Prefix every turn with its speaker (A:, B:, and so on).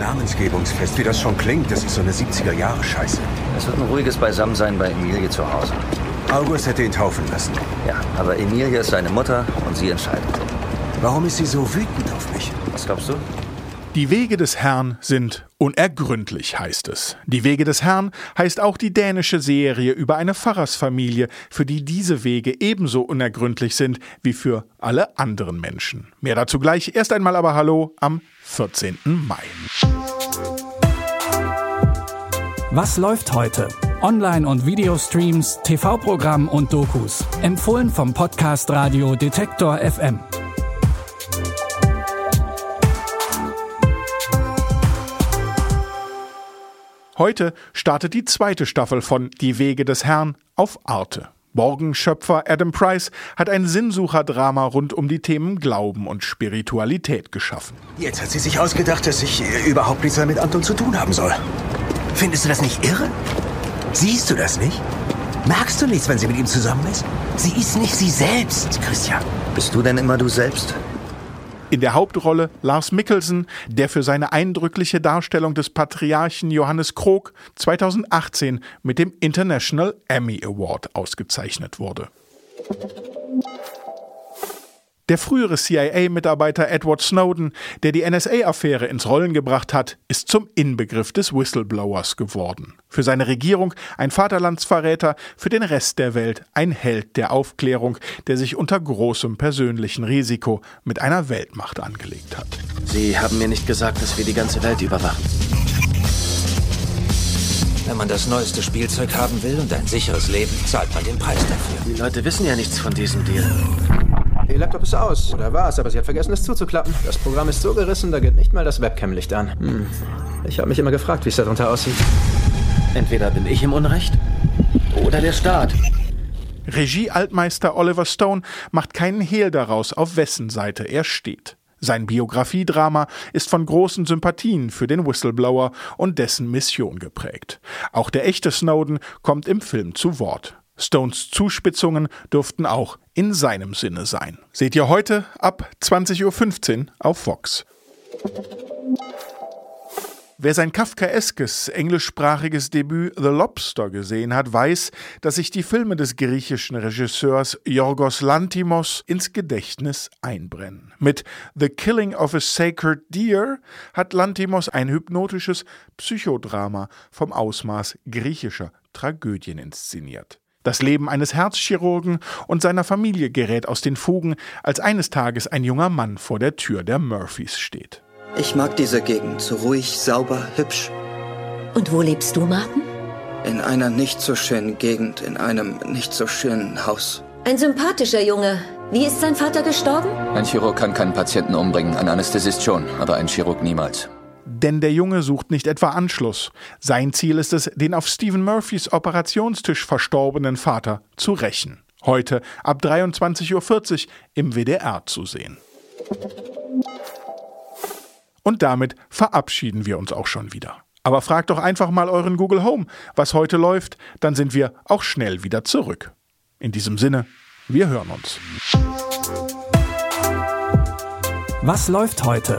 A: Namensgebungsfest, wie das schon klingt, das ist so eine 70er-Jahre-Scheiße.
B: Es wird ein ruhiges Beisammensein bei Emilie zu Hause.
A: August hätte ihn taufen lassen.
B: Ja, aber Emilie ist seine Mutter und sie entscheidet.
A: Warum ist sie so wütend auf mich?
B: Was glaubst du?
C: Die Wege des Herrn sind unergründlich, heißt es. Die Wege des Herrn heißt auch die dänische Serie über eine Pfarrersfamilie, für die diese Wege ebenso unergründlich sind wie für alle anderen Menschen. Mehr dazu gleich. Erst einmal aber Hallo am 14. Mai.
D: Was läuft heute? Online- und Videostreams, TV-Programm und Dokus. Empfohlen vom Podcast Radio Detektor FM.
C: Heute startet die zweite Staffel von Die Wege des Herrn auf Arte. Morgenschöpfer Adam Price hat ein Sinnsucherdrama rund um die Themen Glauben und Spiritualität geschaffen.
A: Jetzt hat sie sich ausgedacht, dass ich äh, überhaupt nichts mehr mit Anton zu tun haben soll. Findest du das nicht irre? Siehst du das nicht? Merkst du nichts, wenn sie mit ihm zusammen ist? Sie ist nicht sie selbst, Christian.
B: Bist du denn immer du selbst?
C: In der Hauptrolle Lars Mikkelsen, der für seine eindrückliche Darstellung des Patriarchen Johannes Krog 2018 mit dem International Emmy Award ausgezeichnet wurde. Der frühere CIA-Mitarbeiter Edward Snowden, der die NSA-Affäre ins Rollen gebracht hat, ist zum Inbegriff des Whistleblowers geworden. Für seine Regierung ein Vaterlandsverräter, für den Rest der Welt ein Held der Aufklärung, der sich unter großem persönlichen Risiko mit einer Weltmacht angelegt hat.
E: Sie haben mir nicht gesagt, dass wir die ganze Welt überwachen.
F: Wenn man das neueste Spielzeug haben will und ein sicheres Leben, zahlt man den Preis dafür.
E: Die Leute wissen ja nichts von diesem Deal.
G: Ihr Laptop ist aus. Oder war es, aber sie hat vergessen, es zuzuklappen. Das Programm ist so gerissen, da geht nicht mal das Webcam-Licht an. Hm. Ich habe mich immer gefragt, wie es darunter aussieht.
E: Entweder bin ich im Unrecht oder der Staat.
C: Regie-Altmeister Oliver Stone macht keinen Hehl daraus, auf wessen Seite er steht. Sein Biografiedrama ist von großen Sympathien für den Whistleblower und dessen Mission geprägt. Auch der echte Snowden kommt im Film zu Wort. Stones Zuspitzungen dürften auch in seinem Sinne sein. Seht ihr heute ab 20.15 Uhr auf Fox. Wer sein kafkaeskes englischsprachiges Debüt The Lobster gesehen hat, weiß, dass sich die Filme des griechischen Regisseurs Yorgos Lantimos ins Gedächtnis einbrennen. Mit The Killing of a Sacred Deer hat Lantimos ein hypnotisches Psychodrama vom Ausmaß griechischer Tragödien inszeniert. Das Leben eines Herzchirurgen und seiner Familie gerät aus den Fugen, als eines Tages ein junger Mann vor der Tür der Murphys steht.
H: Ich mag diese Gegend, so ruhig, sauber, hübsch.
I: Und wo lebst du, Martin?
H: In einer nicht so schönen Gegend, in einem nicht so schönen Haus.
I: Ein sympathischer Junge. Wie ist sein Vater gestorben?
F: Ein Chirurg kann keinen Patienten umbringen, ein Anästhesist schon, aber ein Chirurg niemals.
C: Denn der Junge sucht nicht etwa Anschluss. Sein Ziel ist es, den auf Stephen Murphys Operationstisch verstorbenen Vater zu rächen. Heute ab 23.40 Uhr im WDR zu sehen. Und damit verabschieden wir uns auch schon wieder. Aber fragt doch einfach mal euren Google Home, was heute läuft, dann sind wir auch schnell wieder zurück. In diesem Sinne, wir hören uns.
D: Was läuft heute?